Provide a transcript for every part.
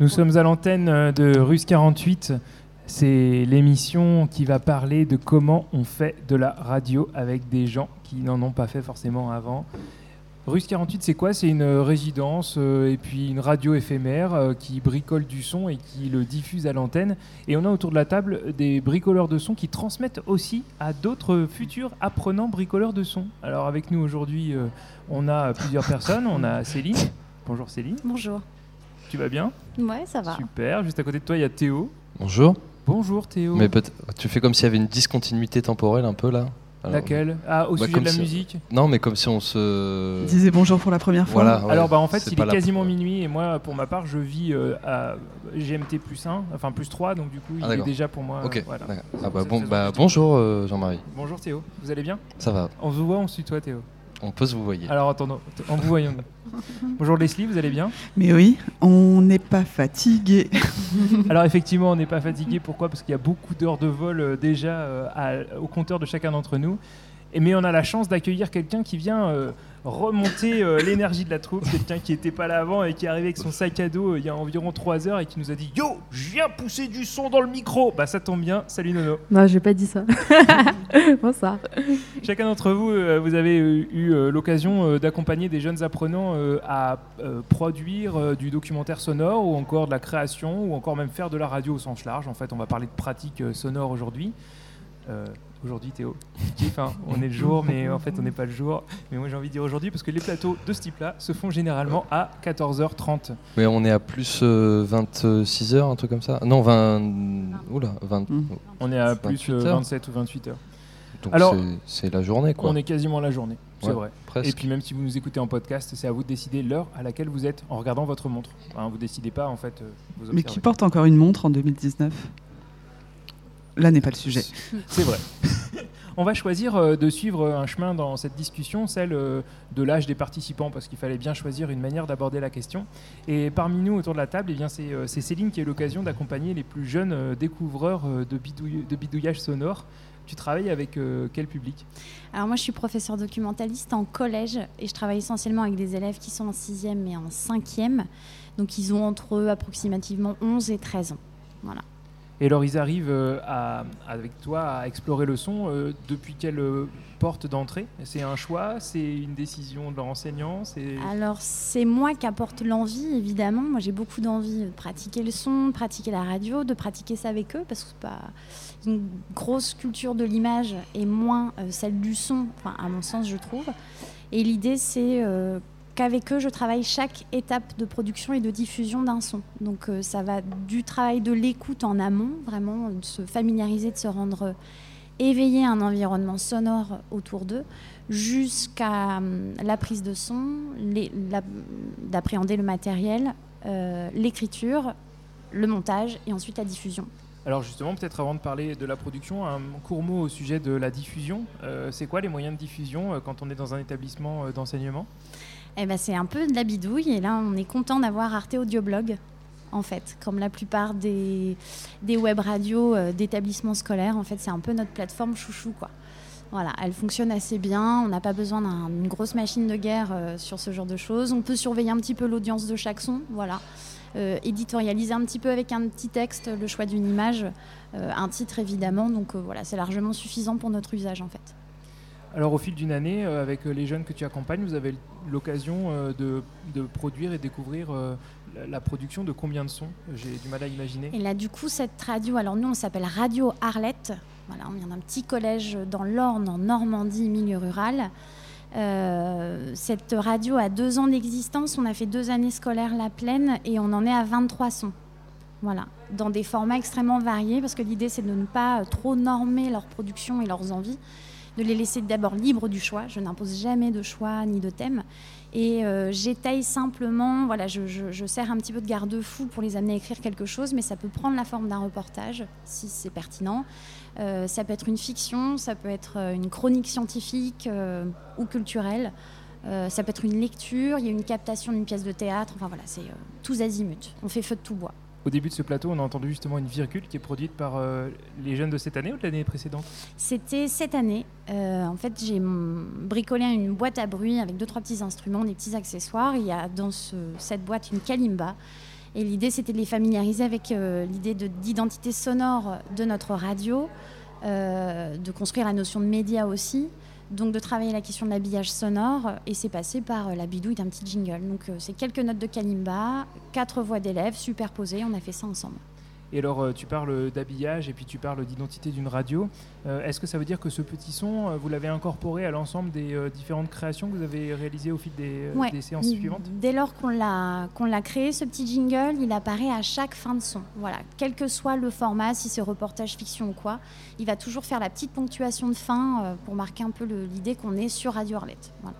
Nous sommes à l'antenne de Russe 48. C'est l'émission qui va parler de comment on fait de la radio avec des gens qui n'en ont pas fait forcément avant. Russe 48, c'est quoi? C'est une résidence euh, et puis une radio éphémère euh, qui bricole du son et qui le diffuse à l'antenne. Et on a autour de la table des bricoleurs de son qui transmettent aussi à d'autres futurs apprenants bricoleurs de son. Alors avec nous aujourd'hui, euh, on a plusieurs personnes. On a Céline. Bonjour Céline. Bonjour. Tu vas bien Ouais, ça va. Super. Juste à côté de toi, il y a Théo. Bonjour. Bonjour Théo. Mais tu fais comme s'il y avait une discontinuité temporelle un peu là Laquelle? Ah, au bah, sujet de la musique? Non, mais comme si on se. disait bonjour pour la première fois. Voilà, Alors, bah, en fait, il est quasiment minuit et moi, pour ma part, je vis euh, à GMT plus 1, enfin plus 3, donc du coup, il Ah, est d'accord. déjà pour moi. Ok. euh, voilà. Ah bah bon, bah bonjour euh, Jean-Marie. Bonjour Théo, vous allez bien? Ça va. On se voit, on se tutoie Théo. On peut se vous voyer. Alors attendons, en vous voyant. Bonjour Leslie, vous allez bien Mais oui, on n'est pas fatigué. Alors effectivement, on n'est pas fatigué. Pourquoi? Parce qu'il y a beaucoup d'heures de vol euh, déjà euh, à- au compteur de chacun d'entre nous. Et, mais on a la chance d'accueillir quelqu'un qui vient euh, remonter euh, l'énergie de la troupe, quelqu'un qui n'était pas là avant et qui est arrivé avec son sac à dos euh, il y a environ 3 heures et qui nous a dit Yo, je viens pousser du son dans le micro Bah ça tombe bien, salut Nono. Non, j'ai pas dit ça. Bonsoir. Chacun d'entre vous, vous avez eu l'occasion d'accompagner des jeunes apprenants à produire du documentaire sonore ou encore de la création ou encore même faire de la radio au sens large. En fait, on va parler de pratique euh, sonore aujourd'hui. Euh, aujourd'hui, Théo, hein on est le jour, mais en fait, on n'est pas le jour. Mais moi, j'ai envie de dire aujourd'hui parce que les plateaux de ce type-là se font généralement à 14h30. Mais on est à plus euh, 26 heures, un truc comme ça Non, 20. Oula, 20. Mm. On est à plus 28 euh. 27 ou 28 heures. Donc Alors, c'est- la journée quoi. On est quasiment la journée, c'est Ouais, vrai. Presque. Et puis même si vous nous écoutez en podcast, c'est à vous de décider l'heure à laquelle vous êtes en regardant votre montre. Hein, vous décidez pas en fait. euh, vous Mais qui porte encore une montre en 2019 Là n'est pas le sujet. C'est vrai. On va choisir euh, de suivre un chemin dans cette discussion, celle euh, de l'âge des participants, parce qu'il fallait bien choisir une manière d'aborder la question. Et parmi nous, autour de la table, eh bien, c'est, euh, Céline qui a eu l'occasion d'accompagner les plus jeunes découvreurs de, bidouillage sonore. Tu travailles avec quel public? Alors moi, je suis professeur documentaliste en collège et je travaille essentiellement avec des élèves qui sont en 6e et en 5e. Donc ils ont entre eux approximativement 11 et 13 ans. Voilà. Et alors, ils arrivent euh, avec toi à explorer le son euh, depuis quelle porte d'entrée? C'est un choix? C'est une décision de leur enseignant C'est Alors c'est moi qui apporte l'envie, évidemment. Moi j'ai beaucoup d'envie de pratiquer le son, de pratiquer la radio, de pratiquer ça avec eux, parce que c'est pas une grosse culture de l'image et moins euh, celle du son, enfin, à mon sens je trouve. Et l'idée c'est qu'avec eux je travaille chaque étape de production et de diffusion d'un son. Donc euh, ça va du travail de l'écoute en amont, vraiment de se familiariser, de se rendre euh, éveillé à un environnement sonore autour d'eux, jusqu'à hum, la prise de son, d'appréhender le matériel, euh, l'écriture, le montage et ensuite la diffusion. Alors justement, peut-être avant de parler de la production, un court mot au sujet de la diffusion. Euh, c'est quoi les moyens de diffusion euh, quand on est dans un établissement euh, d'enseignement? Eh ben, c'est un peu de la bidouille et là on est content d'avoir Arte Audioblog en fait, comme la plupart des, web radios euh, d'établissements scolaires. En fait, c'est un peu notre plateforme chouchou quoi. Voilà, elle fonctionne assez bien. On n'a pas besoin d'un- d'une grosse machine de guerre euh, sur ce genre de choses. On peut surveiller un petit peu l'audience de chaque son. Voilà. Euh, éditorialiser un petit peu avec un petit texte le choix d'une image, un titre évidemment. Donc voilà, c'est largement suffisant pour notre usage en fait. Alors au fil d'une année, euh, avec euh, les jeunes que tu accompagnes, vous avez l'occasion euh, de, produire et découvrir la, production de combien de sons? J'ai du mal à imaginer. Et là, du coup, cette radio, alors nous, on s'appelle Radio Arlette. Voilà, on vient d'un petit collège dans l'Orne, en Normandie, milieu rural. Cette radio a deux ans d'existence. On a fait deux années scolaires la pleine et on en est à 23 sons. Voilà, dans des formats extrêmement variés parce que l'idée, c'est de ne pas trop normer leur production et leurs envies, de les laisser d'abord libres du choix. Je n'impose jamais de choix ni de thème. Et euh, j'étaye simplement, voilà, je, sers un petit peu de garde-fou pour les amener à écrire quelque chose, mais ça peut prendre la forme d'un reportage si c'est pertinent. Euh, ça peut être une fiction, ça peut être euh, une chronique scientifique euh, ou culturelle. Ça peut être une lecture, il y a une captation d'une pièce de théâtre. Enfin voilà, c'est tous azimuts. On fait feu de tout bois. Au début de ce plateau, on a entendu justement une virgule qui est produite par euh, les jeunes de cette année ou de l'année précédente? C'était cette année. Euh, en fait, j'ai bricolé une boîte à bruit avec deux, trois petits instruments, des petits accessoires. Il y a dans ce- cette boîte une kalimba. Et l'idée, c'était de les familiariser avec euh, l'idée de- d'identité sonore de notre radio, de construire la notion de média aussi, donc de travailler la question de l'habillage sonore. Et c'est passé par euh, la bidouille d'un petit jingle. Donc, euh, c'est quelques notes de kalimba, quatre voix d'élèves superposées. On a fait ça ensemble. Et alors, euh, tu parles d'habillage et puis tu parles d'identité d'une radio. Euh, Est-ce que ça veut dire que ce petit son, euh, vous l'avez incorporé à l'ensemble des différentes créations que vous avez réalisées au fil des, Ouais. des séances suivantes? Dès lors qu'on l'a l'a créé, ce petit jingle, il apparaît à chaque fin de son. Voilà, quel que soit le format, si c'est reportage fiction ou quoi, il va toujours faire la petite ponctuation de fin pour marquer un peu l'idée qu'on est sur Radio Arlette. Voilà.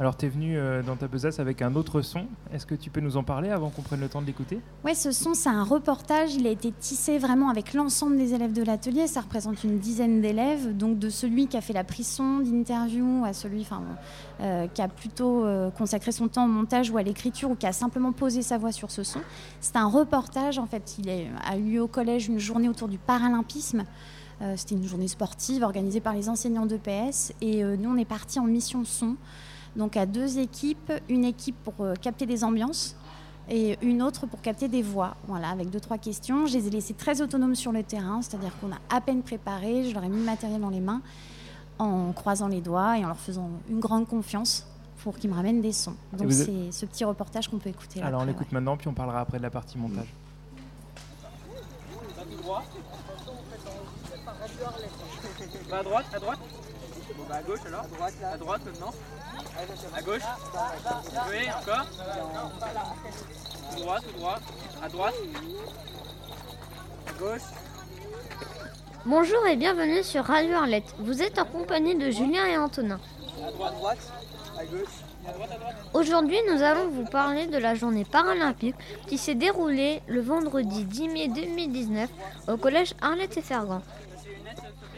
Alors, tu es venu euh, dans ta besace avec un autre son. Est-ce que tu peux nous en parler avant qu'on prenne le temps de l'écouter? Ouais, ce son, c'est un reportage. Il a été tissé vraiment avec l'ensemble des élèves de l'atelier. Ça représente une dizaine d'élèves, donc de celui qui a fait la prise son d'interview à celui euh, qui a plutôt euh, consacré son temps au montage ou à l'écriture ou qui a simplement posé sa voix sur ce son. C'est un reportage, en fait. Il a eu au collège une journée autour du paralympisme. Euh, C'était une journée sportive organisée par les enseignants d'EPS. Et euh, nous, on est partis en mission son. Donc à deux équipes, une équipe pour euh, capter des ambiances et une autre pour capter des voix. Voilà, avec deux, trois questions. Je les ai laissés très autonomes sur le terrain, c'est-à-dire qu'on a à peine préparé, je leur ai mis le matériel dans les mains en croisant les doigts et en leur faisant une grande confiance pour qu'ils me ramènent des sons. Donc c'est ce petit reportage qu'on peut écouter. là Alors, on l'écoute maintenant, puis on parlera après de la partie montage. Va à droite, à droite. Bon bah à gauche alors. À droite, maintenant. À gauche. Oui, encore. Tout droit, tout droit. À droite. À gauche. Bonjour et bienvenue sur Radio Arlette. Vous êtes en compagnie de Julien et Antonin. À droite, droite. À gauche. Droite, à droite. Aujourd'hui, nous allons vous parler de la journée paralympique qui s'est déroulée le vendredi 10 mai 2019 au collège Arlette et Fergan.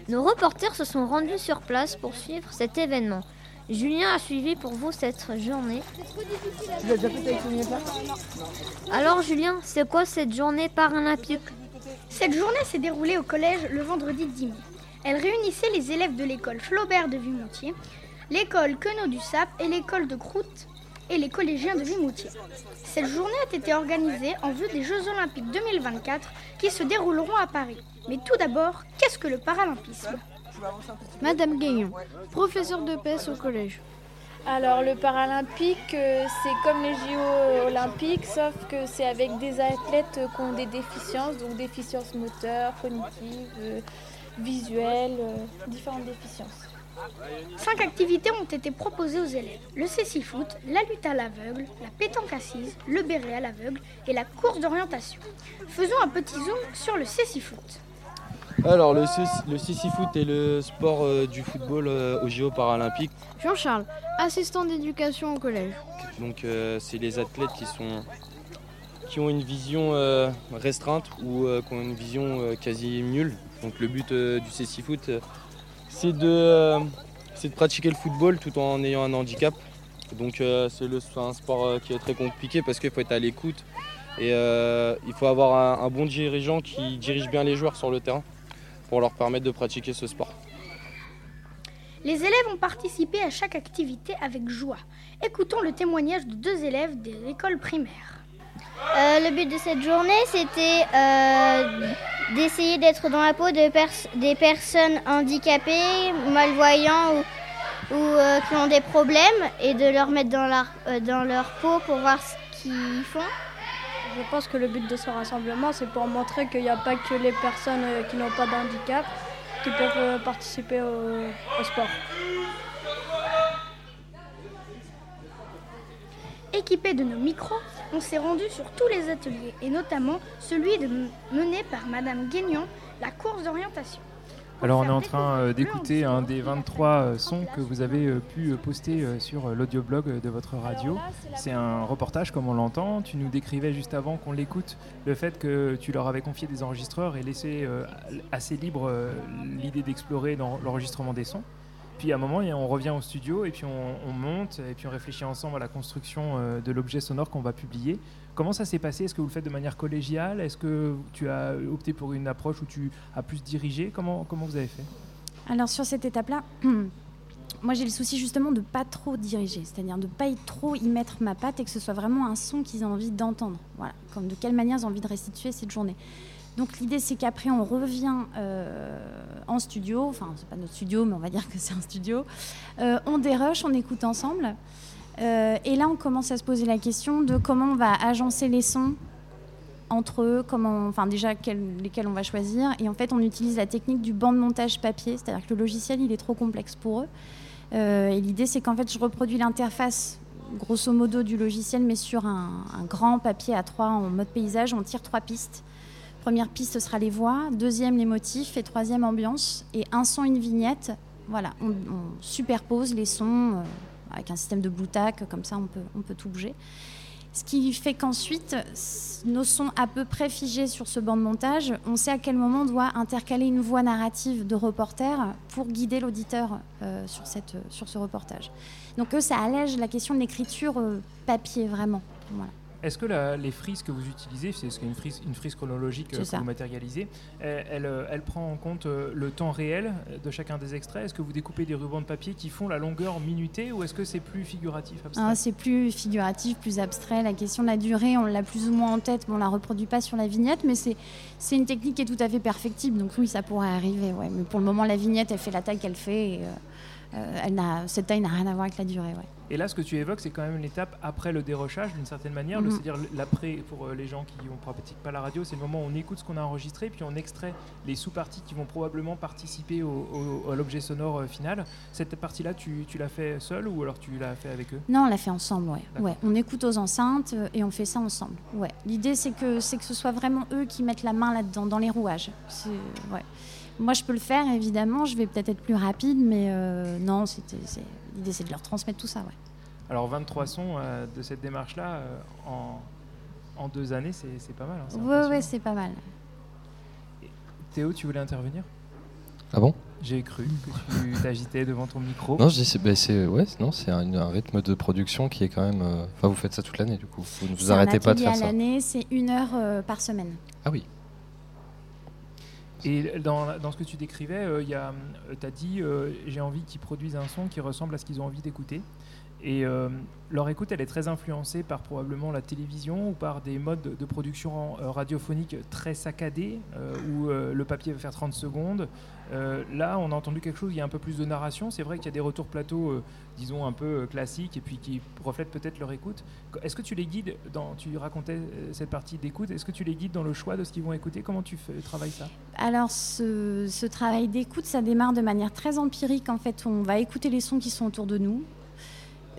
Nos reporters se sont rendus sur place pour suivre cet événement. Julien a suivi pour vous cette journée. Tu l'as déjà fait avec Sonia Alors Julien, c'est quoi cette journée paralympique? Cette journée s'est déroulée au collège le vendredi 10 mai. Elle réunissait les élèves de l'école Flaubert de Vimoutier, l'école Queneau du Sap et l'école de Croûte et les collégiens de Vimoutier. Cette journée a été organisée en vue des Jeux Olympiques 2024 qui se dérouleront à Paris. Mais tout d'abord, qu'est-ce que le paralympisme? Madame Gaillon, professeure de PS au collège. Alors le paralympique, euh, c'est comme les JO olympiques, sauf que c'est avec des athlètes qui ont des déficiences, donc déficiences moteurs, cognitives, euh, visuelles, euh, différentes déficiences. Cinq activités ont été proposées aux élèves. Le cécifoot, la lutte à l'aveugle, la pétanque assise, le béret à l'aveugle et la course d'orientation. Faisons un petit zoom sur le cécifoot. Alors, le, six-foot est le sport euh, du football euh, aux JO paralympiques. Jean-Charles, assistant d'éducation au collège. Donc, euh, c'est les athlètes qui, sont, qui ont une vision euh, restreinte ou euh, qui ont une vision euh, quasi nulle. Donc, le but euh, du euh, c'est de, euh, c'est de pratiquer le football tout en ayant un handicap. Donc, euh, c'est un sport euh, qui est très compliqué parce qu'il faut être à l'écoute et euh, il faut avoir un, un bon dirigeant qui dirige bien les joueurs sur le terrain pour leur permettre de pratiquer ce sport. Les élèves ont participé à chaque activité avec joie. Écoutons le témoignage de deux élèves de l'école primaire. Euh, le but de cette journée, c'était euh, d'essayer d'être dans la peau des personnes handicapées, malvoyants ou, euh, qui ont des problèmes et de leur mettre dans leur, euh, dans leur peau pour voir ce qu'ils font. Je pense que le but de ce rassemblement, c'est pour montrer qu'il n'y a pas que les personnes euh, qui n'ont pas de handicap qui peuvent participer au sport. Équipés de nos micros, on s'est rendu sur tous les ateliers et notamment celui de mené par Madame Guignon, la course d'orientation. Alors on est en train euh, d'écouter un des 23 euh, sons que vous avez euh, pu poster sur l'audioblog de votre radio. C'est un reportage comme on l'entend. Tu nous décrivais juste avant qu'on l'écoute le fait que tu leur avais confié des enregistreurs et laissé assez libre l'idée d'explorer dans l'enregistrement des sons. Puis à un moment, on revient au studio et puis on, on monte et puis on réfléchit ensemble à la construction euh, de l'objet sonore qu'on va publier. Comment ça s'est passé? Est-ce que vous le faites de manière collégiale? Est-ce que tu as opté pour une approche où tu as plus dirigé? Comment, vous avez fait? Alors sur cette étape-là, moi j'ai le souci justement de pas trop diriger, c'est-à-dire de pas y trop y mettre ma patte et que ce soit vraiment un son qu'ils ont envie d'entendre. Voilà, comme de quelle manière ils ont envie de restituer cette journée. Donc l'idée c'est qu'après on revient euh, en studio, enfin c'est pas notre studio mais on va dire que c'est un studio, euh, on dérush, on écoute ensemble. Euh, et là on commence à se poser la question de comment on va agencer les sons entre eux, comment, enfin déjà lesquels on va choisir. Et en fait on utilise la technique du banc de montage papier, c'est-à-dire que le logiciel il est trop complexe pour eux. Et l'idée c'est qu'en fait je reproduis l'interface grosso modo du logiciel mais sur un, grand papier à 3 en mode paysage, on tire trois pistes Première piste, sera les voix. Deuxième, les motifs. Et troisième, ambiance. Et un son, une vignette. Voilà, on, superpose les sons euh, avec un système de blue Comme ça, on peut, on peut tout bouger. Ce qui fait qu'ensuite, nos sons à peu près figés sur ce banc de montage, on sait à quel moment on doit intercaler une voix narrative de reporter pour guider l'auditeur euh, sur, cette, sur ce reportage. Donc ça allège la question de l'écriture euh, papier, vraiment. Voilà. Est-ce que les frises que vous utilisez, c'est une frise, une frise chronologique euh, que vous matérialisez, elle, euh, elle, prend en compte euh, le temps réel de chacun des extraits? Est-ce que vous découpez des rubans de papier qui font la longueur minutée ou est-ce que c'est plus figuratif ah, C'est plus figuratif, plus abstrait. La question de la durée, on l'a plus ou moins en tête, mais on ne la reproduit pas sur la vignette, mais c'est une technique qui est tout à fait perfectible. Donc oui, ça pourrait arriver. Ouais. Mais pour le moment, la vignette, elle fait la taille qu'elle fait. Et, elle cette taille n'a rien à voir avec la durée. Ouais. Et là, ce que tu évoques, c'est quand même une étape après le dérochage, d'une certaine manière. Mhm. C'est-à-dire l'après, pour euh, les gens qui ne pratiquent pas la radio, c'est le moment où on écoute ce qu'on a enregistré, puis on extrait les sous-parties qui vont probablement participer au, à l'objet sonore euh, final. Cette partie-là, tu, tu l'as fait seule ou alors tu l'as fait avec eux? Non, on l'a fait ensemble, ouais. ouais. On écoute aux enceintes euh, et on fait ça ensemble. Ouais. L'idée, c'est que, que ce soit vraiment eux qui mettent la main là-dedans, dans les rouages. Ouais. Moi, je peux le faire, évidemment. Je vais peut-être être plus rapide, mais non, l'idée, c'est de leur transmettre tout ça. Ouais. Alors, 23 sons euh, de cette démarche-là, euh, en, deux années, c'est pas mal. oui, hein, oui, c'est pas mal. Théo, tu voulais intervenir? Ah bon? J'ai cru que tu t'agitais devant ton micro. Non, je dis c'est bah, ouais, non, c'est un, un, rythme de production qui est quand même. Euh, enfin, vous faites ça toute l'année, du coup. Vous ne vous arrêtez pas de faire ça. l'année, c'est une heure par semaine. Ah oui. Et dans, ce que tu décrivais, euh, tu as dit euh, j'ai envie qu'ils produisent un son qui ressemble à ce qu'ils ont envie d'écouter. Et euh, leur écoute, elle est très influencée par probablement la télévision ou par des modes de production radiophonique très saccadés, où le papier va faire 30 secondes. là, on a entendu quelque chose, il y a un peu plus de narration. C'est vrai qu'il y a des retours plateaux, disons, un peu classiques et puis qui reflètent peut-être leur écoute. Est-ce que tu les guides, dans, tu racontais cette partie d'écoute, est-ce que tu les guides dans le choix de ce qu'ils vont écouter? Comment tu fais, travailles ça? Alors, ce travail d'écoute, ça démarre de manière très empirique. En fait, on va écouter les sons qui sont autour de nous.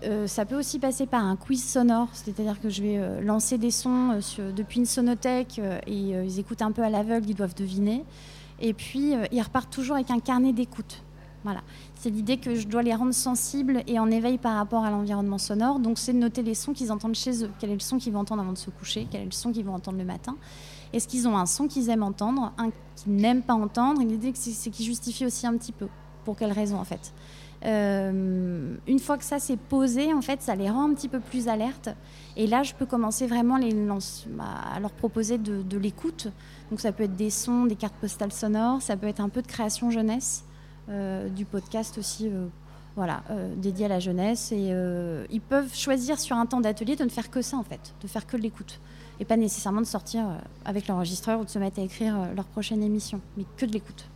Euh, ça peut aussi passer par un quiz sonore, c'est-à-dire que je vais euh, lancer des sons euh, depuis une sonothèque et ils écoutent un peu à l'aveugle, ils doivent deviner. Et puis ils repartent toujours avec un carnet d'écoute. Voilà. C'est l'idée que je dois les rendre sensibles et en éveil par rapport à l'environnement sonore. Donc c'est de noter les sons qu'ils entendent chez eux. Quel est le son qu'ils vont entendre avant de se coucher? Quel est le son qu'ils vont entendre le matin? Est-ce qu'ils ont un son qu'ils aiment entendre, un qu'ils n'aiment pas entendre? L'idée c'est qu'ils justifient aussi un petit peu. Pour quelles raisons en fait? Euh, une fois que ça s'est posé, en fait, ça les rend un petit peu plus alertes. Et là, je peux commencer vraiment les à leur proposer de, l'écoute. Donc, ça peut être des sons, des cartes postales sonores, ça peut être un peu de création jeunesse, euh, du podcast aussi, euh, voilà, dédié à la jeunesse. Et ils peuvent choisir sur un temps d'atelier de ne faire que ça, en fait, de faire que de l'écoute. Et pas nécessairement de sortir avec l'enregistreur ou de se mettre à écrire leur prochaine émission, mais que de l'écoute.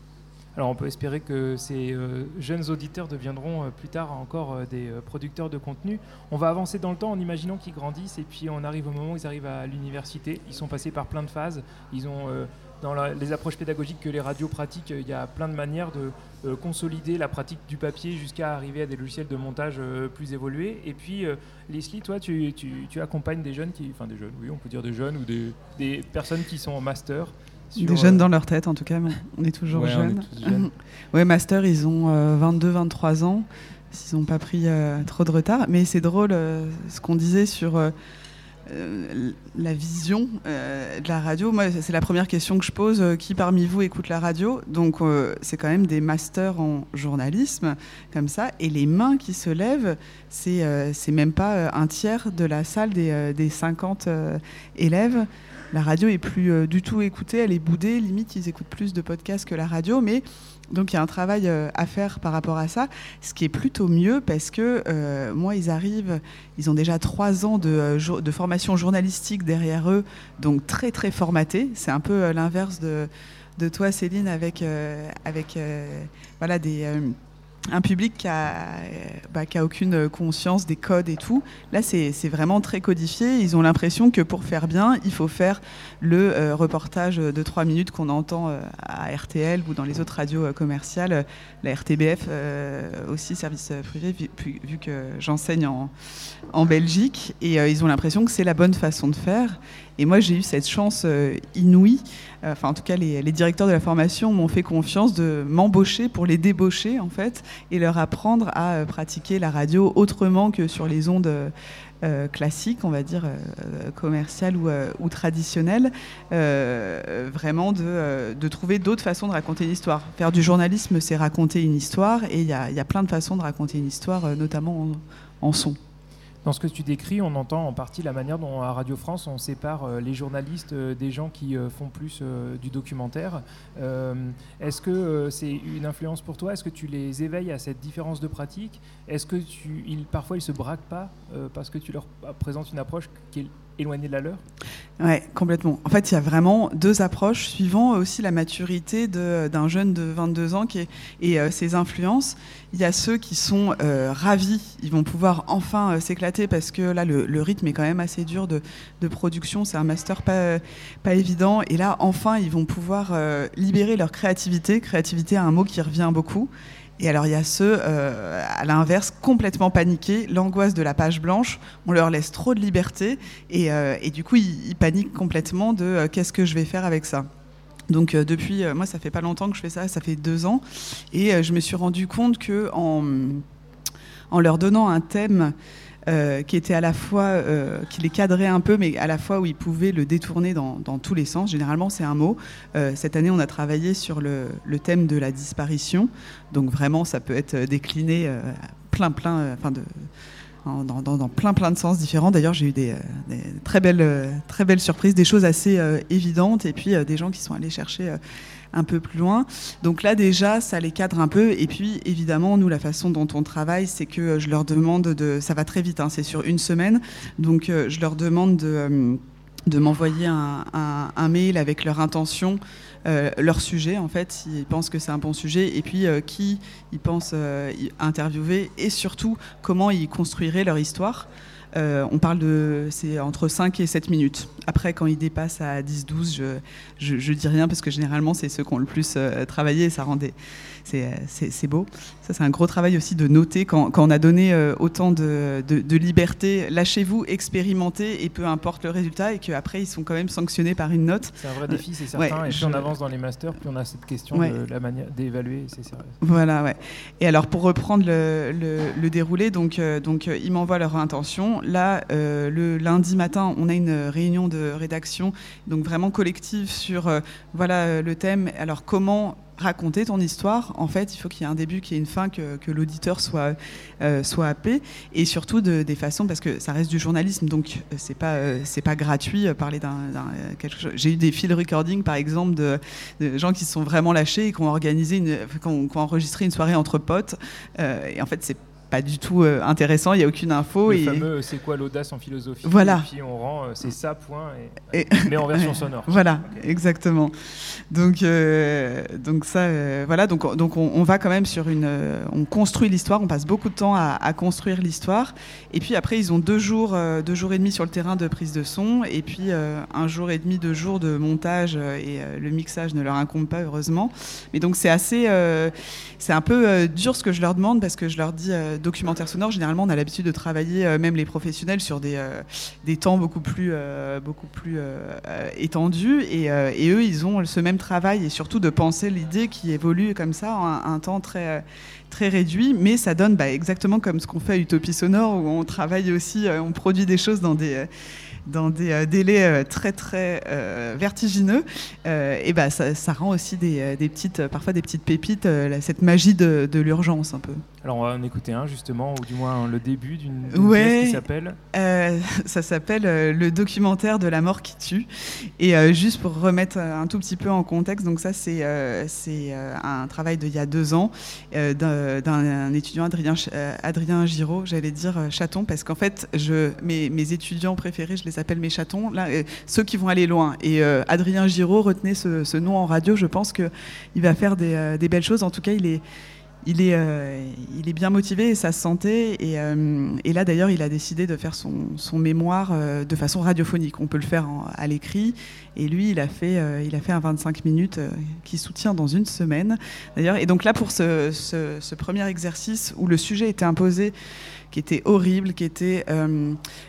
Alors on peut espérer que ces euh, jeunes auditeurs deviendront euh, plus tard encore euh, des producteurs de contenu. On va avancer dans le temps en imaginant qu'ils grandissent et puis on arrive au moment où ils arrivent à l'université. Ils sont passés par plein de phases. Ils ont dans les approches pédagogiques que les radios pratiquent, il y a plein de manières de consolider la pratique du papier jusqu'à arriver à des logiciels de montage plus évolués. Et puis, Leslie, toi, tu, accompagnes des jeunes, qui, enfin des jeunes, oui, on peut dire des jeunes ou des, des personnes qui sont en master des jeunes euh, dans leur tête, en tout cas, on est toujours jeunes. ouais, Master, ils ont 22-23 euh, ans, s'ils n'ont pas pris euh, trop de retard. Mais c'est drôle ce qu'on disait sur la vision de la radio. Moi, c'est la première question que je pose. qui parmi vous écoute la radio? Donc, c'est quand même des masters en journalisme, comme ça. Et les mains qui se lèvent, c'est c'est même pas un tiers de la salle des, des 50 élèves la radio est plus euh, du tout écoutée, elle est boudée, limite ils écoutent plus de podcasts que la radio, mais donc il y a un travail euh, à faire par rapport à ça, ce qui est plutôt mieux parce que euh, moi ils arrivent, ils ont déjà trois ans de, formation journalistique derrière eux, donc très très formatés. C'est un peu l'inverse de, toi Céline avec, avec des un public qui a, bah, qui a, aucune conscience des codes et tout. Là, c'est vraiment très codifié. Ils ont l'impression que pour faire bien, il faut faire le euh, reportage de trois minutes qu'on entend euh, à RTL ou dans les autres radios euh, commerciales, la RTBF aussi, service privé, vu, vu que j'enseigne en, en, Belgique. Et ils ont l'impression que c'est la bonne façon de faire. Et moi, j'ai eu cette chance inouïe enfin en tout cas les, directeurs de la formation m'ont fait confiance de m'embaucher pour les débaucher en fait et leur apprendre à euh, pratiquer la radio autrement que sur les ondes euh, classiques, on va dire euh, commerciales ou, traditionnelles, vraiment de, trouver d'autres façons de raconter une histoire. Faire du journalisme, c'est raconter une histoire et il y, a, plein de façons de raconter une histoire, notamment en son. Dans ce que tu décris, on entend en partie la manière dont à Radio France on sépare euh, les journalistes euh, des gens qui euh, font plus du documentaire. Est-ce que c'est une influence pour toi? Est-ce que tu les éveilles à cette différence de pratique? Est-ce que tu, parfois ils se braquent pas parce que tu leur présentes une approche qui est éloignée de la leur? Oui, complètement. En fait, il y a vraiment deux approches suivant aussi la maturité d'un jeune de 22 ans qui et ses influences. Il y a ceux qui sont euh, ravis, ils vont pouvoir enfin euh, s'éclater parce que là, le, rythme est quand même assez dur de, production, c'est un master pas, pas évident. Et là, enfin, ils vont pouvoir euh, libérer leur créativité. Créativité, un mot qui revient beaucoup. Et alors, il y a ceux, à l'inverse, complètement paniqués, l'angoisse de la page blanche, on leur laisse trop de liberté et, et du coup, ils, paniquent complètement de qu'est-ce que je vais faire avec ça. Donc euh, depuis, euh, moi ça fait pas longtemps que je fais ça, ça fait deux ans, et euh, je me suis rendu compte que en leur donnant un thème qui était à la fois, qui les cadrait un peu, mais à la fois où ils pouvaient le détourner dans, tous les sens. Généralement, c'est un mot. cette année, on a travaillé sur le, thème de la disparition. Donc vraiment, ça peut être décliné plein, plein, enfin dans, plein plein de sens différents. D'ailleurs, j'ai eu des, euh, très, belles, euh, très belles surprises, des choses assez euh, évidentes, et puis des gens qui sont allés chercher un peu plus loin. Donc là, déjà, ça les cadre un peu. Et puis, évidemment, nous, la façon dont on travaille, c'est que je leur demande de... Ça va très vite, hein, c'est sur une semaine. Donc, je leur demande de, de m'envoyer un, mail avec leur intention euh, leur sujet, en fait, s'ils pensent que c'est un bon sujet, et puis euh, qui ils pensent euh, interviewer, et surtout comment ils construiraient leur histoire. on parle de. C'est entre 5 et 7 minutes. Après, quand ils dépassent à 10-12, je, je, je, dis rien parce que généralement, c'est ceux qui ont le plus travaillé et ça rendait c'est beau. Ça, c'est un gros travail aussi de noter quand, on a donné euh, autant de, liberté. Lâchez-vous, expérimentez et peu importe le résultat, et qu'après, ils sont quand même sanctionnés par une note. C'est un vrai défi, c'est certain. et plus on avance dans les masters, plus on a cette question de la manière d'évaluer. Voilà, ouais. Et alors, pour reprendre le, déroulé, donc, euh, donc euh, ils m'envoient leur intention. Là, le lundi matin, on a une réunion de rédaction, donc vraiment collective sur voilà le thème. Alors, comment raconter ton histoire, en fait, il faut qu'il y ait un début, qu'il y ait une fin, que, l'auditeur soit, euh, soit happé, et surtout de, des façons, parce que ça reste du journalisme, donc euh, c'est pas, euh, pas gratuit parler d'un. J'ai eu des field recording, par exemple, de, gens qui se sont vraiment lâchés et qui ont organisé, une, qui ont, enregistré une soirée entre potes, et en fait, c'est pas du tout euh, intéressant, il n'y a aucune info. Le et... fameux c'est quoi l'audace en philosophie Voilà. Et puis on rend, euh, c'est ça, point, et, mais en version sonore. Voilà, exactement. Donc, euh, donc ça, voilà, donc, donc on, va quand même sur une. on construit l'histoire, on passe beaucoup de temps à, construire l'histoire. Et puis après, ils ont deux jours, deux jours et demi sur le terrain de prise de son, et puis un jour et demi, deux jours de montage, et le mixage ne leur incombe pas, heureusement. Mais donc c'est assez. c'est un peu dur ce que je leur demande, parce que je leur dis documentaire sonore, généralement, on a l'habitude de travailler, même les professionnels, sur des, des temps beaucoup plus, beaucoup plus étendus. Et, eux, ils ont ce même travail et surtout de penser l'idée qui évolue comme ça en un, temps très très réduit, mais ça donne bah, exactement comme ce qu'on fait à Utopie Sonore, où on travaille aussi, euh, on produit des choses dans des, euh, dans des euh, délais très très vertigineux, et bah, ça, rend aussi des, des, petites, parfois des petites pépites, cette magie de, de l'urgence un peu. Alors on va en écouter un justement, ou du moins le début d'une ouais, pièce qui s'appelle euh, Ça s'appelle euh, Le documentaire de la mort qui tue. Et euh, juste pour remettre un tout petit peu en contexte, donc ça c'est c'est un travail d'il y a deux ans d'un étudiant Adrien, Adrien Giraud, j'allais dire chaton, parce qu'en fait je, mes, mes, étudiants préférés, je les appelle mes chatons, là, ceux qui vont aller loin. Et Adrien Giraud, retenez ce, ce, nom en radio, je pense qu'il va faire des, des belles choses. En tout cas, il est il est, euh, il est bien motivé et ça se sentait. Et, euh, et là, d'ailleurs, il a décidé de faire son, mémoire euh, de façon radiophonique. On peut le faire à l'écrit. Et lui, il a fait, il a fait un 25 minutes qui soutient dans une semaine. D'ailleurs, et donc là, pour ce, premier exercice où le sujet était imposé, qui était horrible, qui était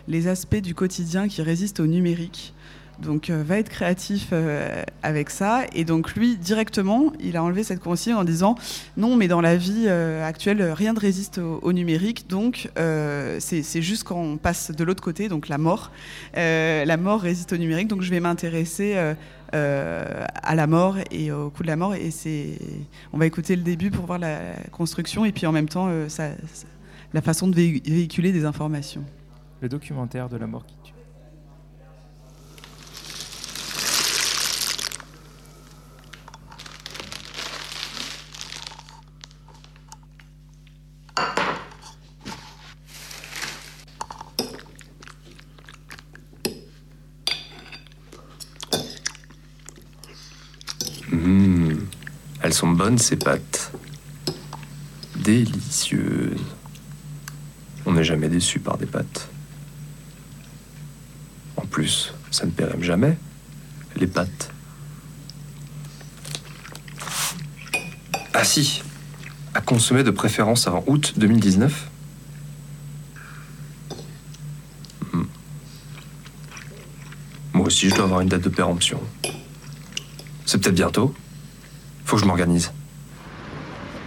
les aspects du quotidien qui résistent au numérique. Donc euh, va être créatif euh, avec ça. Et donc lui, directement, il a enlevé cette consigne en disant non, mais dans la vie euh, actuelle, rien ne résiste au, numérique. Donc c'est juste quand on passe de l'autre côté, donc la mort, la mort résiste au numérique. Donc je vais m'intéresser à la mort et au coup de la mort. Et on va écouter le début pour voir la construction et puis en même temps la façon de véhiculer des informations. Le documentaire de la mort qui bonnes, ces pâtes. Délicieuses. On n'est jamais déçu par des pâtes. En plus, ça ne périme jamais, les pâtes. Ah si, à consommer de préférence avant août 2019. Hmm. Moi aussi, je dois avoir une date de péremption. C'est peut-être bientôt. Faut que je m'organise.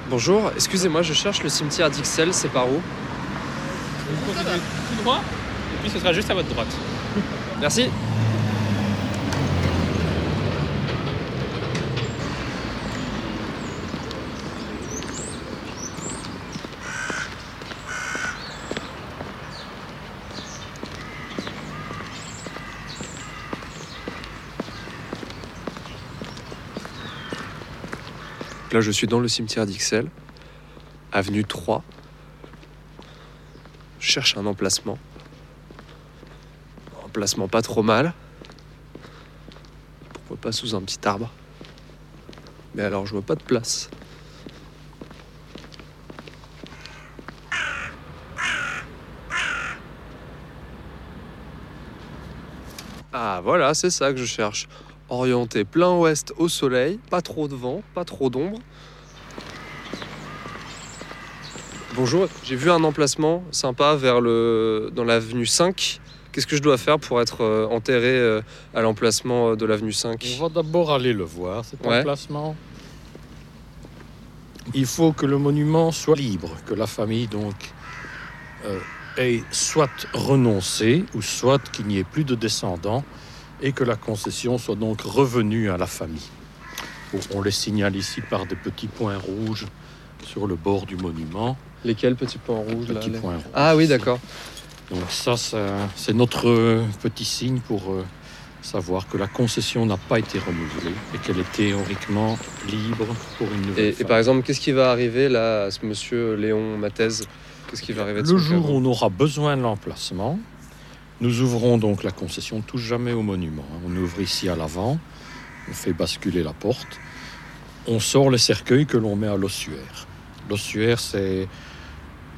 Bonjour, excusez-moi, je cherche le cimetière d'Ixelles, c'est par où Vous continuez tout droit, et puis ce sera juste à votre droite. Merci. Là, je suis dans le cimetière d'Ixelles, avenue 3. Je cherche un emplacement. Un emplacement pas trop mal. Pourquoi pas sous un petit arbre Mais alors, je vois pas de place. Ah voilà, c'est ça que je cherche orienté plein ouest au soleil, pas trop de vent, pas trop d'ombre. Bonjour, j'ai vu un emplacement sympa vers le, dans l'avenue 5. Qu'est-ce que je dois faire pour être euh, enterré euh, à l'emplacement euh, de l'avenue 5 On va d'abord aller le voir, cet emplacement. Il faut que le monument soit libre, que la famille donc ait soit renoncé ou soit qu'il n'y ait plus de descendants et que la concession soit donc revenue à la famille. On les signale ici par des petits points rouges sur le bord du monument. Lesquels petits points rouges petits points Ah oui, d'accord. Donc ça, c'est notre petit signe pour euh, savoir que la concession n'a pas été renouvelée et qu'elle est théoriquement libre pour une nouvelle. Et, et par exemple, qu'est-ce qui va arriver là à ce monsieur Léon Mathès Qu'est-ce qui va arriver Le jour où on aura besoin de l'emplacement, nous ouvrons donc la concession, touche jamais au monument. On ouvre ici à l'avant, on fait basculer la porte, on sort les cercueils que l'on met à l'ossuaire. L'ossuaire, c'est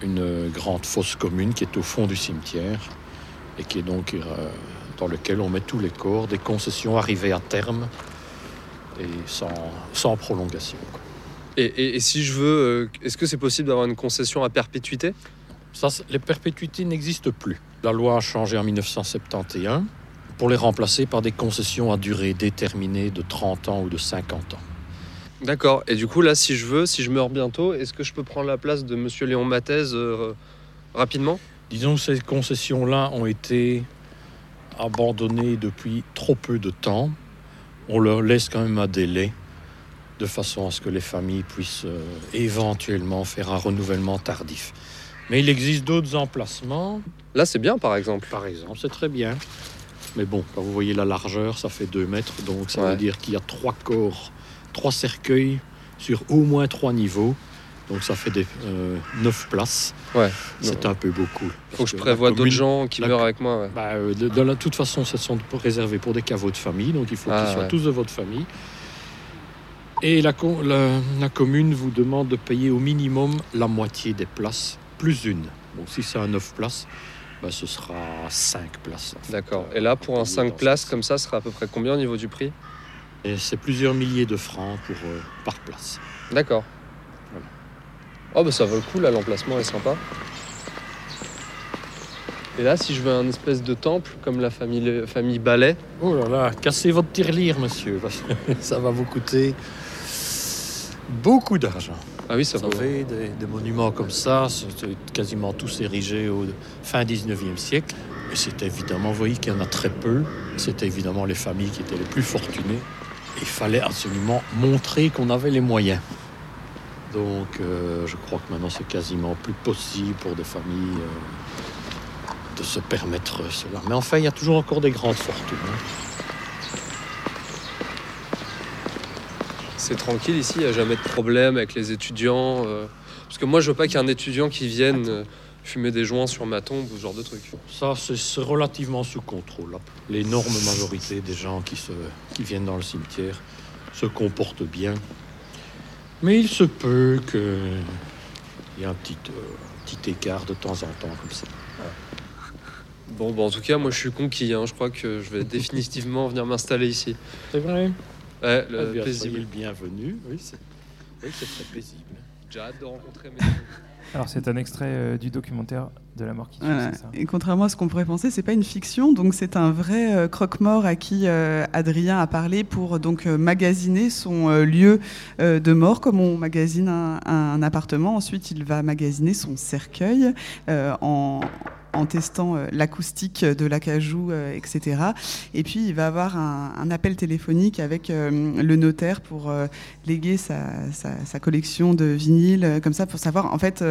une grande fosse commune qui est au fond du cimetière et qui est donc euh, dans lequel on met tous les corps des concessions arrivées à terme et sans, prolongation. Et, si je veux, euh, est-ce que c'est possible d'avoir une concession à perpétuité? Ça, les perpétuités n'existent plus. La loi a changé en 1971 pour les remplacer par des concessions à durée déterminée de 30 ans ou de 50 ans. D'accord. Et du coup, là, si je veux, si je meurs bientôt, est-ce que je peux prendre la place de Monsieur Léon Mathès euh, rapidement? Disons que ces concessions-là ont été abandonnées depuis trop peu de temps. On leur laisse quand même un délai de façon à ce que les familles puissent euh, éventuellement faire un renouvellement tardif. Mais il existe d'autres emplacements. Là, c'est bien, par exemple. Par exemple, c'est très bien. Mais bon, quand vous voyez la largeur, ça fait 2 mètres, donc ça veut dire qu'il y a trois corps, trois cercueils sur au moins trois niveaux. Donc ça fait des, euh, 9 places. Ouais. C'est un peu beaucoup. Faut que je prévoie d'autres gens qui meurent avec moi. Bah, euh, de, de la toute façon, ce sont réservés pour des caveaux de famille, donc il faut Ah, qu'ils soient ouais. tous de votre famille. Et la, la- la commune vous demande de payer au minimum la moitié des places, plus une. Donc si c'est un 9 places, bah, ce sera 5 places. en fait. D'accord. Et là, pour un 5 places comme ça, ce sera à peu près combien au niveau du prix? Et c'est plusieurs milliers de francs pour, euh, par place. D'accord. Oh bah ça vaut le coup là, l'emplacement est sympa. Et là, si je veux un espèce de temple comme la famille, famille Ballet, Oh là là, cassez votre tirelire, monsieur, parce que ça va vous coûter beaucoup d'argent. Ah oui, ça des, des monuments comme ça, c'est quasiment tous érigés au fin 19e siècle. Et c'est évidemment, vous voyez qu'il y en a très peu. C'était évidemment les familles qui étaient les plus fortunées. Il fallait absolument montrer qu'on avait les moyens. Donc, euh, je crois que maintenant, c'est quasiment plus possible pour des familles euh, de se permettre cela. Mais enfin, il y a toujours encore des grandes fortunes. hein. C'est tranquille ici, il n'y a jamais de problème avec les étudiants. euh, Parce que moi, je veux pas qu'il y ait un étudiant qui vienne euh, fumer des joints sur ma tombe ou ce genre de truc. Ça, c'est relativement sous contrôle. là. L'énorme majorité des gens qui, se, qui viennent dans le cimetière se comportent bien. Mais il se peut qu'il y ait un petit, euh, petit écart de temps en temps comme ça. Bon, bah, en tout cas, moi, je suis conquis. hein. Je crois que je vais définitivement venir m'installer ici. C'est vrai Ouais, le Ah bien, paisible. soyez le bienvenu. Oui, c'est oui, c'est très paisible. J'ai hâte de rencontrer mes Alors c'est un extrait euh, du documentaire de la mort qui tue, Voilà. c'est ça Et contrairement à ce qu'on pourrait penser, c'est pas une fiction, donc c'est un vrai euh, croque-mort à qui euh, Adrien a parlé pour donc euh, magasiner son euh, lieu euh, de mort, comme on magasine un, un appartement. Ensuite, il va magasiner son cercueil euh, en en testant euh, l'acoustique de l'acajou, euh, etc. Et puis, il va avoir un, appel téléphonique avec euh, le notaire pour léguer sa, collection de vinyles, comme ça, pour savoir, en fait,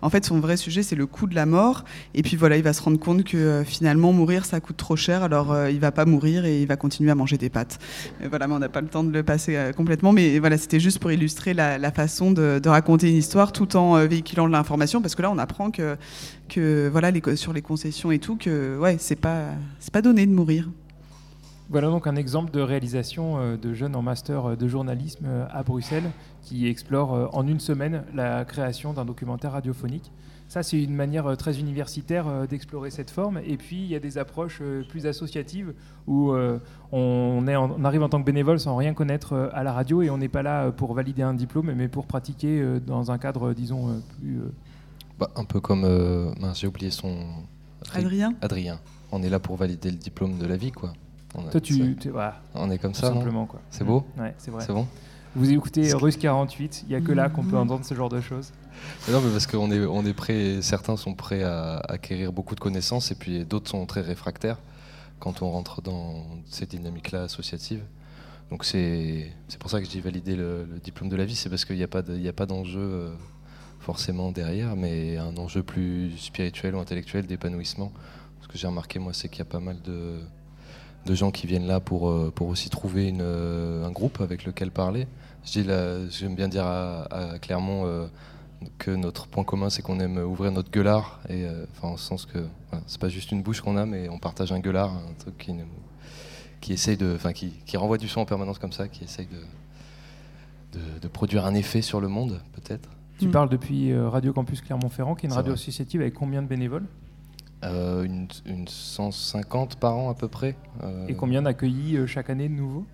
en fait, son vrai sujet, c'est le coût de la mort. Et puis voilà, il va se rendre compte que finalement, mourir, ça coûte trop cher, alors il va pas mourir et il va continuer à manger des pâtes. Voilà, mais on n'a pas le temps de le passer complètement. Mais voilà, c'était juste pour illustrer la, façon de, raconter une histoire tout en véhiculant de l'information, parce que là, on apprend que, que voilà, sur les concessions et tout, que ouais, c'est pas, c'est pas donné de mourir. Voilà donc un exemple de réalisation euh, de jeunes en master euh, de journalisme euh, à Bruxelles qui explore en une semaine la création d'un documentaire radiophonique. Ça, c'est une manière très universitaire d'explorer cette forme. Et puis, il y a des approches plus associatives où on, est en- on arrive en tant que bénévole sans rien connaître à la radio et on n'est pas là pour valider un diplôme, mais pour pratiquer dans un cadre, disons, plus... Bah, un peu comme. euh, mince, j'ai oublié son. Adrien Adrien. On est là pour valider le diplôme de la vie, quoi. On a- Toi, tu- c'est- tu- voilà. On est comme Tout ça. simplement, quoi. C'est beau Ouais, c'est vrai. C'est bon Vous écoutez Russe 48, il n'y a que là qu'on peut entendre ce genre de choses. Mais Non, mais parce qu'on est, on est prêt, certains sont prêts à acquérir beaucoup de connaissances et puis d'autres sont très réfractaires quand on rentre dans ces dynamiques-là associatives. Donc c'est c'est pour ça que je dis valider le, le diplôme de la vie, c'est parce qu'il n'y a pas de- il y a pas d'enjeu euh, forcément derrière, mais un enjeu plus spirituel ou intellectuel d'épanouissement. Ce que j'ai remarqué moi, c'est qu'il y a pas mal de, de gens qui viennent là pour, euh, pour aussi trouver une, euh, un groupe avec lequel parler. J'aime bien dire à, à Clermont euh, que notre point commun, c'est qu'on aime ouvrir notre gueulard, euh, enfin, en ce sens que voilà, c'est pas juste une bouche qu'on a, mais on partage un gueulard, un truc qui, qui essaye de, enfin, qui, qui renvoie du son en permanence comme ça, qui essaye de, de produire un effet sur le monde, peut-être. Tu parles depuis euh, Radio Campus Clermont-Ferrand, qui est une radio vrai. associative avec combien de bénévoles? Euh, une, une 150 par an à peu près. euh, Et combien d'accueillis euh, chaque année de nouveau?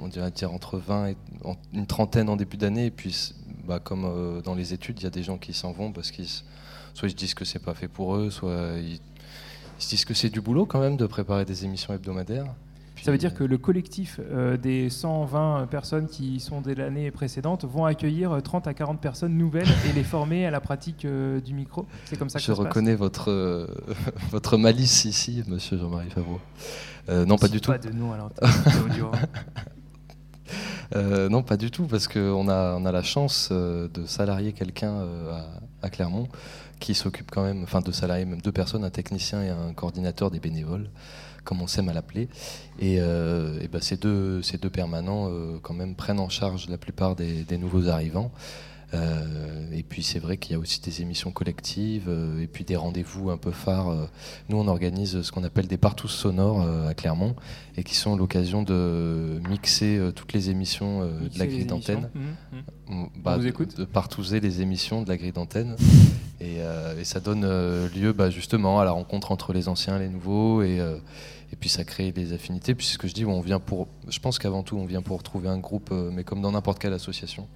On dirait dire entre 20 et en- une trentaine en début d'année et puis bah, comme dans les études, il y a des gens qui s'en vont parce qu'ils soit ils se disent que c'est pas fait pour eux, soit ils, ils se disent que c'est du boulot quand même de préparer des émissions hebdomadaires. Ça veut dire que le collectif euh, des 120 personnes qui sont dès l'année précédente vont accueillir euh, 30 à 40 personnes nouvelles et les former à la pratique euh, du micro. C'est comme ça que Je ça se passe reconnais votre, euh, votre malice ici, monsieur Jean-Marie Favreau. Euh, non, pas du tout. Pas de hein. Euh, non, pas du tout, parce qu'on a, on a la chance euh, de salarier quelqu'un euh, à, à Clermont qui s'occupe quand même, enfin de salarier même deux personnes, un technicien et un coordinateur des bénévoles, comme on s'aime à l'appeler. Et, euh, et ben, ces, deux, ces deux permanents euh, quand même prennent en charge la plupart des, des nouveaux arrivants. Euh, et puis c'est vrai qu'il y a aussi des émissions collectives et puis des rendez-vous un peu phares. Nous, on organise ce qu'on appelle des partous sonores à Clermont et qui sont l'occasion de mixer toutes les émissions de la grille d'antenne. émissions. Mhm, Mm, On vous de- écoute De partouzer les émissions de la grille d'antenne. Et, euh, et ça donne euh, lieu bah, justement à la rencontre entre les anciens et les nouveaux. Et, euh, et puis ça crée des affinités. Puis c'est ce que je dis, on vient pour. Je pense qu'avant tout, on vient pour retrouver un groupe, mais comme dans n'importe quelle association.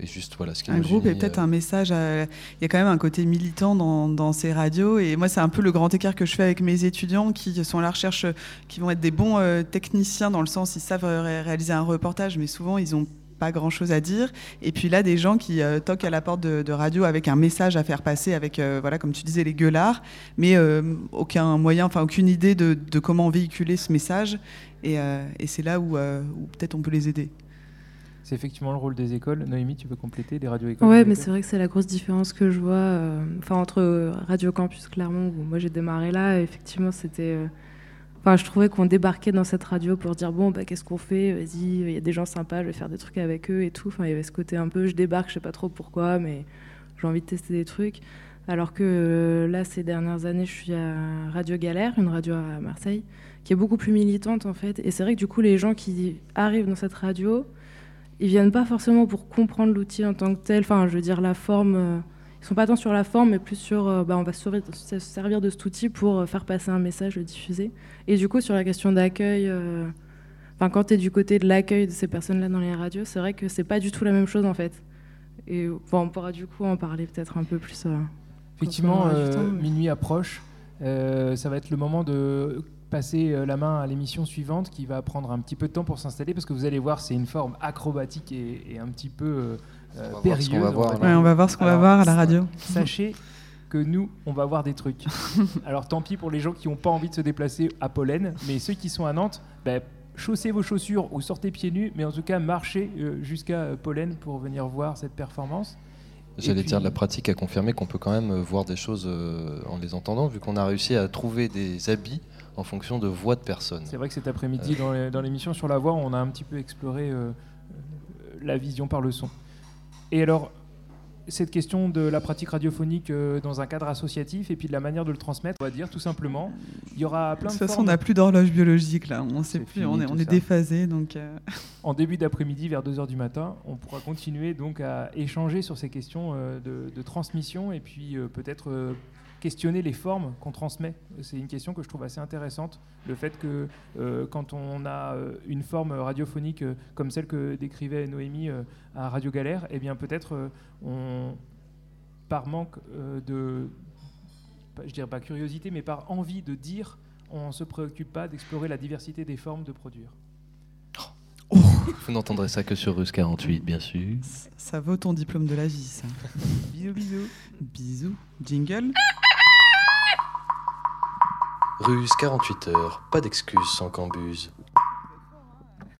Et juste voilà ce qui un groupe et peut-être un message. à- Il y a quand même un côté militant dans, dans ces radios. Et moi, c'est un peu le grand écart que je fais avec mes étudiants qui sont à la recherche, qui vont être des bons techniciens dans le sens ils savent ré- réaliser un reportage, mais souvent ils ont pas grand chose à dire. Et puis là, des gens qui euh, toquent à la porte de, de radio avec un message à faire passer, avec, euh, voilà, comme tu disais, les gueulards, mais euh, aucun moyen, enfin aucune idée de, de comment véhiculer ce message. Et, euh, et c'est là où, euh, où peut-être on peut les aider. C'est effectivement le rôle des écoles. Noémie, tu peux compléter les radio-écoles Ouais, des mais c'est vrai que c'est la grosse différence que je vois euh, enfin, entre Radio Campus Clermont, où moi j'ai démarré là, effectivement, c'était. Euh, Enfin, je trouvais qu'on débarquait dans cette radio pour dire bon, bah, qu'est-ce qu'on fait? Vas-y, il y a des gens sympas, je vais faire des trucs avec eux et tout. Enfin, il y avait ce côté un peu, je débarque, je sais pas trop pourquoi, mais j'ai envie de tester des trucs. Alors que euh, là, ces dernières années, je suis à Radio Galère, une radio à Marseille, qui est beaucoup plus militante en fait. Et c'est vrai que du coup, les gens qui arrivent dans cette radio, ils viennent pas forcément pour comprendre l'outil en tant que tel. Enfin, je veux dire, la forme. Ils sont pas tant sur la forme, mais plus sur. euh, bah, on va se servir, se servir de cet outil pour euh, faire passer un message, le diffuser. Et du coup, sur la question d'accueil. euh, Enfin, quand tu es du côté de l'accueil de ces personnes-là dans les radios, c'est vrai que c'est pas du tout la même chose en fait. Et on pourra du coup en parler peut-être un peu plus. Effectivement, temps, mais- minuit approche. Ça va être le moment de passer la main à l'émission suivante qui va prendre un petit peu de temps pour s'installer parce que vous allez voir, c'est une forme acrobatique et, et un petit peu On va voir ce qu'on va. Ouais, va voir ce qu'on va Alors, voir à la radio. Sachez que nous, on va voir des trucs. Alors tant pis pour les gens qui n'ont pas envie de se déplacer à Pollen, mais ceux qui sont à Nantes, ben, chaussez vos chaussures ou sortez pieds nus, mais en tout cas marchez euh, jusqu'à euh, Pollen pour venir voir cette performance. J'allais puis- dire de la pratique à confirmer qu'on peut quand même euh, voir des choses euh, en les entendant, vu qu'on a réussi à trouver des habits en fonction de voix de personnes. C'est vrai que cet après-midi, dans l'émission sur la voix, on a un petit peu exploré la vision par le son. Et alors, cette question de la pratique radiophonique euh, dans un cadre associatif et puis de la manière de le transmettre, on va dire tout simplement, il y aura plein De de toute façon, on n'a plus d'horloge biologique là. On sait plus, fini, on est, on déphasé. Donc, euh, En début d'après-midi, vers 2h du matin, on pourra continuer donc à échanger sur ces questions euh, de, de transmission et puis peut-être questionner les formes qu'on transmet. C'est une question que je trouve assez intéressante. Le fait que euh, quand on a euh, une forme radiophonique euh, comme celle que décrivait Noémie à Radio Galère, eh bien peut-être on, par manque de, je dirais pas curiosité, mais par envie de dire, on ne se préoccupe pas d'explorer la diversité des formes de produire. Vous n'entendrez ça que sur Russe 48, bien sûr. ça vaut ton diplôme de la vie, ça. bisous, bisous. Bisous. Jingle. Russe 48 heures, pas d'excuses sans cambuse.